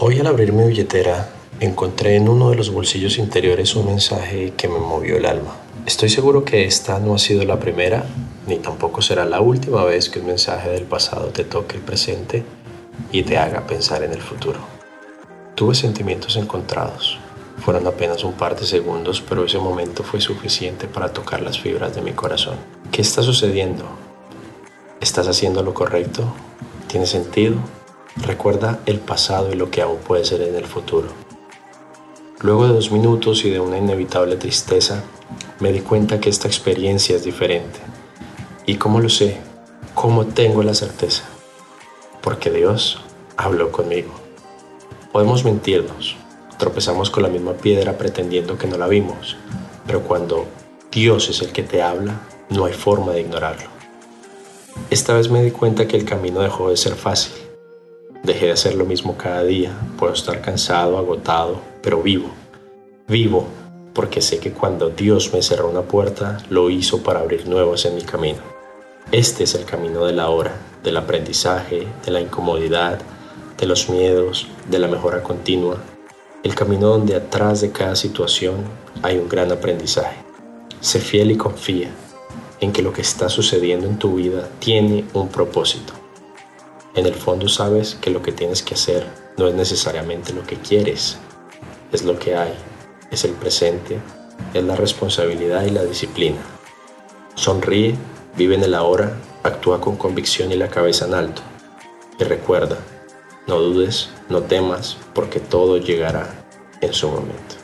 Hoy al abrir mi billetera encontré en uno de los bolsillos interiores un mensaje que me movió el alma. Estoy seguro que esta no ha sido la primera, ni tampoco será la última vez que un mensaje del pasado te toque el presente y te haga pensar en el futuro. Tuve sentimientos encontrados. Fueron apenas un par de segundos, pero ese momento fue suficiente para tocar las fibras de mi corazón. ¿Qué está sucediendo? ¿Estás haciendo lo correcto? ¿Tiene sentido? Recuerda el pasado y lo que aún puede ser en el futuro. Luego de dos minutos y de una inevitable tristeza, me di cuenta que esta experiencia es diferente. ¿Y cómo lo sé? ¿Cómo tengo la certeza? Porque Dios habló conmigo. Podemos mentirnos, tropezamos con la misma piedra pretendiendo que no la vimos, pero cuando Dios es el que te habla, no hay forma de ignorarlo. Esta vez me di cuenta que el camino dejó de ser fácil. Dejé de hacer lo mismo cada día, puedo estar cansado, agotado, pero vivo. Vivo porque sé que cuando Dios me cerró una puerta, lo hizo para abrir nuevas en mi camino. Este es el camino de la hora, del aprendizaje, de la incomodidad, de los miedos, de la mejora continua, el camino donde atrás de cada situación hay un gran aprendizaje. Sé fiel y confía en que lo que está sucediendo en tu vida tiene un propósito. En el fondo sabes que lo que tienes que hacer no es necesariamente lo que quieres, es lo que hay, es el presente, es la responsabilidad y la disciplina. Sonríe, vive en el ahora, actúa con convicción y la cabeza en alto. Y recuerda, no dudes, no temas, porque todo llegará en su momento.